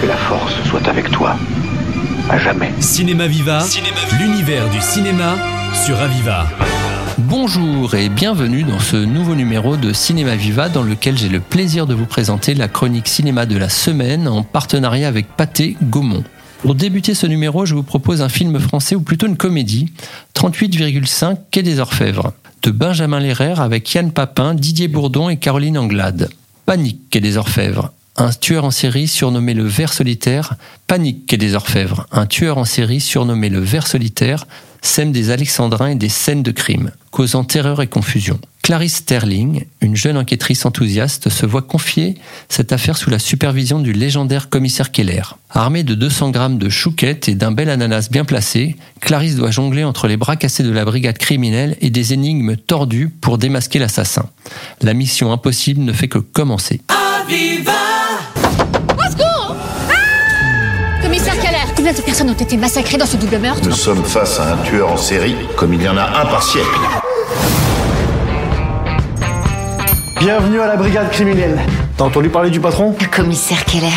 Que la force soit avec toi. À jamais. Cinéma Viva, l'univers du cinéma sur Aviva. Bonjour et bienvenue dans ce nouveau numéro de Cinéma Viva dans lequel j'ai le plaisir de vous présenter la chronique cinéma de la semaine en partenariat avec Pathé Gaumont. Pour débuter ce numéro, je vous propose un film français ou plutôt une comédie, 38,5 Quai des Orfèvres, de Benjamin Lerrer avec Yann Papin, Didier Bourdon et Caroline Anglade. Panique Quai des Orfèvres, un tueur en série surnommé le ver solitaire, Panique Quai des Orfèvres, un tueur en série surnommé le ver solitaire, sème des alexandrins et des scènes de crime, causant terreur et confusion. Clarice Sterling, une jeune enquêtrice enthousiaste, se voit confier cette affaire sous la supervision du légendaire commissaire Keller. Armée de 200 grammes de chouquettes et d'un bel ananas bien placé, Clarisse doit jongler entre les bras cassés de la brigade criminelle et des énigmes tordues pour démasquer l'assassin. La mission impossible ne fait que commencer. Commissaire Keller, combien de personnes ont été massacrées dans ce double meurtre? Nous sommes face à un tueur en série, comme il y en a un par siècle. Bienvenue à la brigade criminelle. T'as entendu parler du patron? Le commissaire Keller.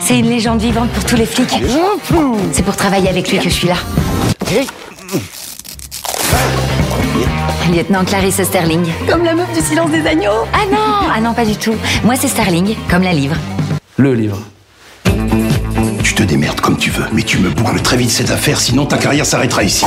C'est une légende vivante pour tous les flics. C'est pour travailler avec lui que je suis là. Lieutenant Clarisse Sterling. Comme la meuf du silence des agneaux Ah non Ah non, pas du tout. Moi, c'est Sterling, comme la livre. Le livre. Te démerdes comme tu veux, mais tu me boucles très vite cette affaire, sinon ta carrière s'arrêtera ici.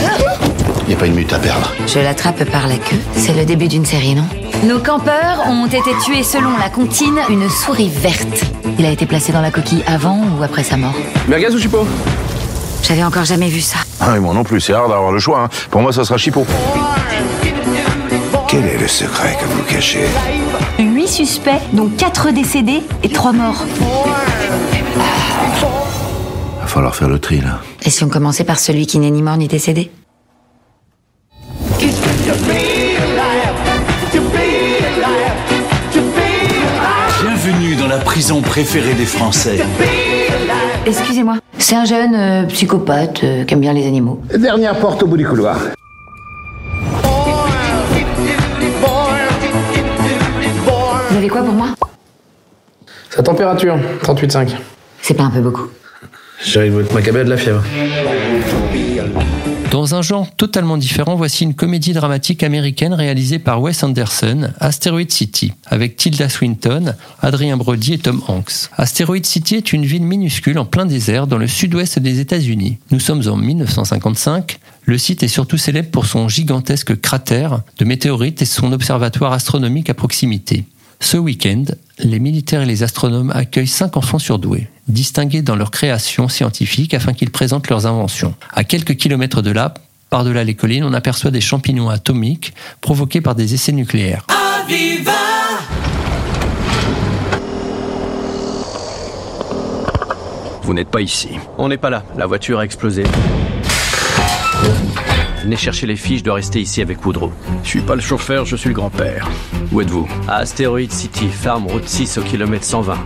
Y a pas une minute à perdre. Je l'attrape par la queue. C'est le début d'une série, non? Nos campeurs ont été tués selon la comptine une souris verte. Il a été placé dans la coquille avant ou après sa mort? Merguez ou chipot J'avais encore jamais vu ça. Ah, et moi non plus, c'est rare d'avoir le choix. hein. Pour moi, ça sera chipot. Quel est le secret que vous cachez? 8 suspects, dont 4 décédés et 3 morts. Va falloir faire le tri, là. Et si on commençait par celui qui n'est ni mort ni décédé Bienvenue dans la prison préférée des Français. Excusez-moi. C'est un jeune euh, psychopathe euh, qui aime bien les animaux. Dernière porte au bout du couloir. Vous avez quoi pour moi? Sa température, 38,5. C'est pas un peu beaucoup? J'arrive votre macabé de la fièvre. Dans un genre totalement différent, voici une comédie dramatique américaine réalisée par Wes Anderson, Asteroid City, avec Tilda Swinton, Adrien Brody et Tom Hanks. Asteroid City est une ville minuscule en plein désert dans le sud-ouest des États-Unis. Nous sommes en 1955. Le site est surtout célèbre pour son gigantesque cratère de météorites et son observatoire astronomique à proximité. Ce week-end, les militaires et les astronomes accueillent cinq enfants surdoués, distingués dans leur création scientifique afin qu'ils présentent leurs inventions. À quelques kilomètres de là, par-delà les collines, on aperçoit des champignons atomiques provoqués par des essais nucléaires. Vous n'êtes pas ici. On n'est pas là. La voiture a explosé. Venez chercher les filles, je dois rester ici avec Woodrow. Je suis pas le chauffeur, je suis le grand-père. Où êtes-vous? À Asteroid City, ferme route 6 au kilomètre 120.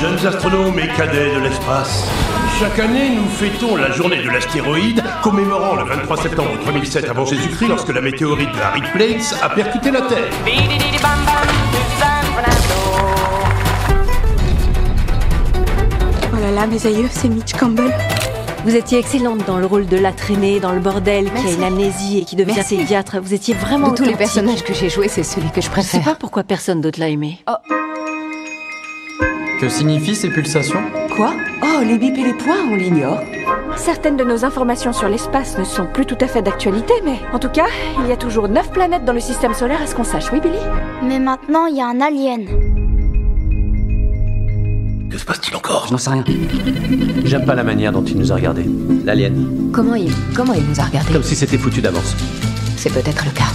Jeunes astronomes et cadets de l'espace. Chaque année, nous fêtons la journée de l'astéroïde, commémorant le 23 septembre 3007 avant Jésus-Christ lorsque la météorite de Harry Plates a percuté la Terre. Oh là là, mes aïeux, c'est Mitch Campbell. Vous étiez excellente dans le rôle de la traînée dans le bordel, qui a une amnésie et qui devient Merci. pédiatre. Vous étiez vraiment De tous les personnages que j'ai joués, c'est celui que je Je sais préfère. pas pourquoi personne d'autre l'a aimé. Que signifient ces pulsations? Quoi? Oh, les bips et les points, on l'ignore. Certaines de nos informations sur l'espace ne sont plus tout à fait d'actualité, mais en tout cas, il y a toujours neuf planètes dans le système solaire, à ce qu'on sache, oui, Billy? Mais maintenant, il y a un alien. Que se passe-t-il encore? Je n'en sais rien. J'aime pas la manière dont il nous a regardés. L'alien. Comment il, comment il nous a regardés? Comme si c'était foutu d'avance. C'est peut-être le cas.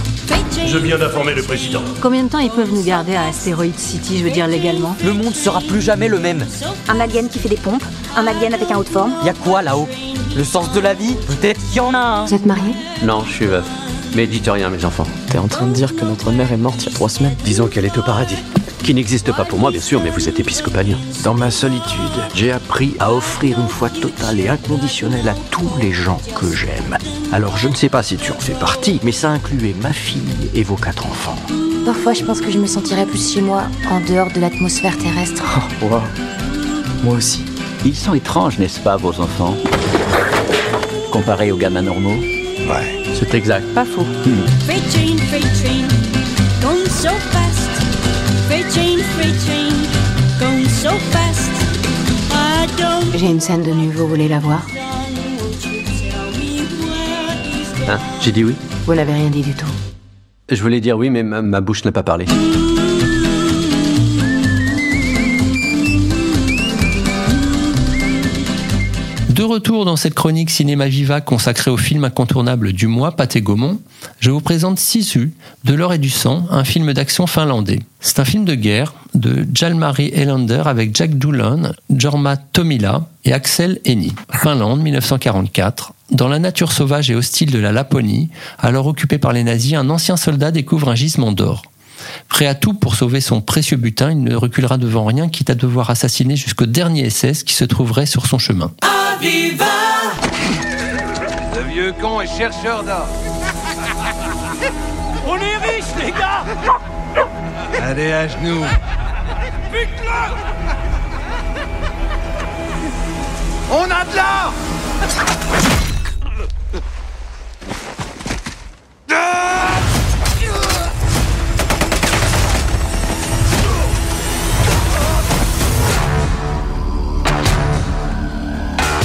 Je viens d'informer le président. Combien de temps ils peuvent nous garder à Asteroid City, je veux dire légalement? Le monde sera plus jamais le même. Un alien qui fait des pompes, un alien avec un haut de forme. Y a quoi là-haut? Le sens de la vie? Peut-être qu'il y en a un. Vous êtes mariés Non, je suis veuf. Mais dites rien, mes enfants. T'es en train de dire que notre mère est morte il y a trois semaines Disons qu'elle est au paradis. Qui n'existe pas pour moi, bien sûr, mais vous êtes épiscopalien. Dans ma solitude, j'ai appris à offrir une foi totale et inconditionnelle à tous les gens que j'aime. Alors je ne sais pas si tu en fais partie, mais ça incluait ma fille et vos quatre enfants. Parfois, je pense que je me sentirais plus chez moi, en dehors de l'atmosphère terrestre. Oh, wow. Moi aussi. Ils sont étranges, n'est-ce pas, vos enfants? Comparés aux gamins normaux? Ouais, c'est exact. Pas faux. Freight J'ai une scène de nu, vous voulez la voir Hein J'ai dit oui Vous n'avez rien dit du tout. Je voulais dire oui, mais ma, ma bouche n'a pas parlé. De retour dans cette chronique Cinéma Viva consacrée au film incontournable du mois, Pâté Gaumont, je vous présente Sisu, De l'or et du sang, un film d'action finlandais. C'est un film de guerre de Jalmari Elander avec Jack Doolan, Jorma Tomila et Axel Henny. Finlande, 1944. Dans la nature sauvage et hostile de la Laponie, alors occupée par les nazis, un ancien soldat découvre un gisement d'or. Prêt à tout pour sauver son précieux butin, il ne reculera devant rien, quitte à devoir assassiner jusqu'au dernier SS qui se trouverait sur son chemin. Viva Le vieux con est chercheur d'or. Allez à genoux. Bute-le On a de l'or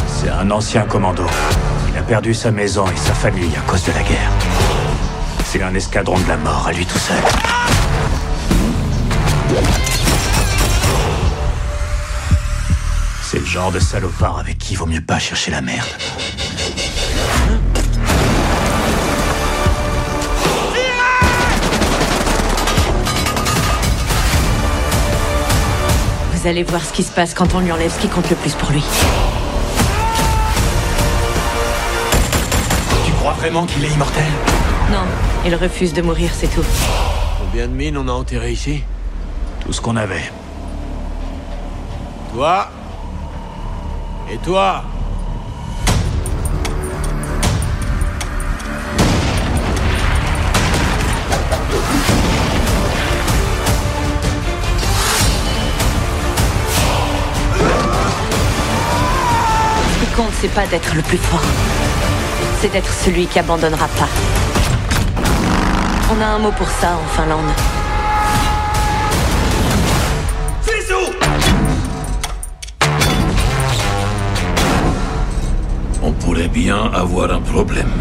C'est un ancien commando. Il a perdu sa maison et sa famille à cause de la guerre. C'est un escadron de la mort à lui tout seul. C'est le genre de salopard avec qui il vaut mieux pas chercher la merde. Vous allez voir ce qui se passe quand on lui enlève ce qui compte le plus pour lui. Tu crois vraiment qu'il est immortel? Non, il refuse de mourir, c'est tout. Combien de mines on a enterrées ici Tout ce qu'on avait. Toi Et toi Ce qui compte, c'est pas d'être le plus fort. C'est d'être celui qui abandonnera pas. On a un mot pour ça en Finlande. On pourrait bien avoir un problème.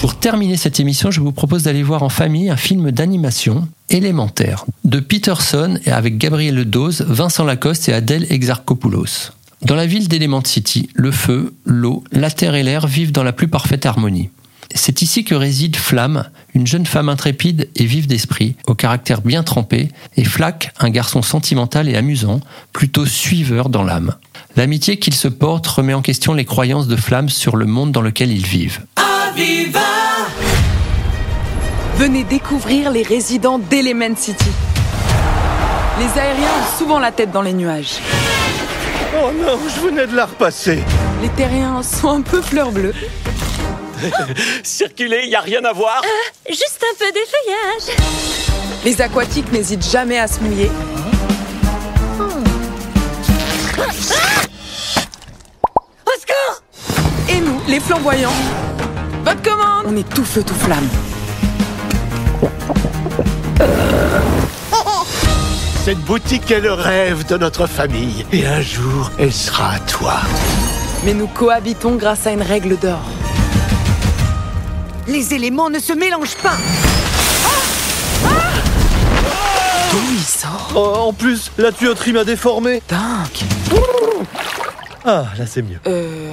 Pour terminer cette émission, je vous propose d'aller voir en famille un film d'animation, Élémentaire, de Peterson et avec Gabriel Dose, Vincent Lacoste et Adèle Exarchopoulos. Dans la ville d'Element City, le feu, l'eau, la terre et l'air vivent dans la plus parfaite harmonie. C'est ici que réside Flamme, une jeune femme intrépide et vive d'esprit, au caractère bien trempé, et Flack, un garçon sentimental et amusant, plutôt suiveur dans l'âme. L'amitié qu'ils se portent remet en question les croyances de Flamme sur le monde dans lequel ils vivent. Viva Venez découvrir les résidents d'Element City. Les aériens ont souvent la tête dans les nuages. Oh non, je venais de la repasser. Les terriens sont un peu fleurs bleues. Circuler, y a rien à voir Euh, juste un peu d'effeuillage. Les aquatiques n'hésitent jamais à se mouiller. Au secours Et nous, les flamboyants Votre commande On est tout feu, tout flamme. Cette boutique est le rêve de notre famille. Et un jour, elle sera à toi. Mais nous cohabitons grâce à une règle d'or. Les éléments ne se mélangent pas D'où il sort Oh, en plus, la tuyauterie m'a déformé. Dingue Ah, là c'est mieux. Euh...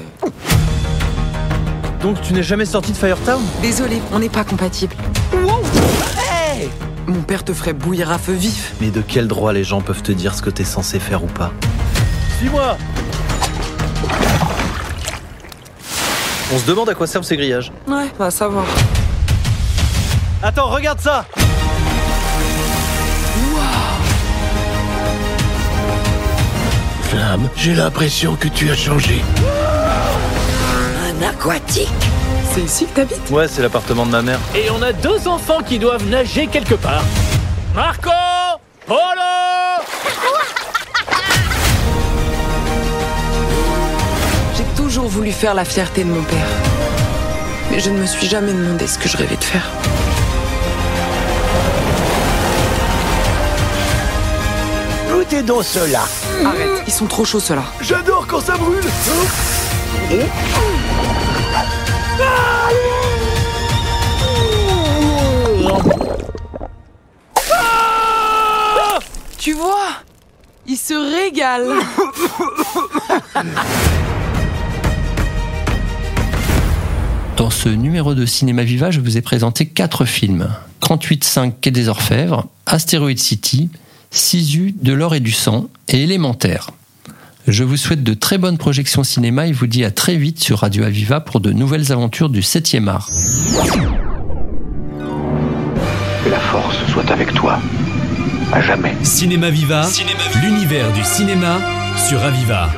Donc tu n'es jamais sorti de Firetown? Désolé, on n'est pas compatibles. Hey Mon père te ferait bouillir à feu vif. Mais de quel droit les gens peuvent te dire ce que t'es censé faire ou pas? Suis-moi On se demande à quoi servent ces grillages. Ouais, va savoir. Attends, regarde ça Flamme, j'ai l'impression que tu as changé. Un aquatique C'est ici que t'habites? Ouais, c'est l'appartement de ma mère. Et on a deux enfants qui doivent nager quelque part. Marco Polo voulu faire la fierté de mon père. Mais je ne me suis jamais demandé ce que je rêvais de faire. Goûtez donc cela. Arrête, ils sont trop chauds ceux-là. J'adore quand ça brûle. Tu vois Ils se régalent. Dans ce numéro de Cinéma Viva, je vous ai présenté quatre films 38.5 Quai des Orfèvres, Astéroïde City, Sisu, De l'or et du sang et Élémentaire. Je vous souhaite de très bonnes projections cinéma et vous dis à très vite sur Radio Aviva pour de nouvelles aventures du 7e art. Que la force soit avec toi. À jamais. Cinéma Viva, l'univers du cinéma sur Aviva.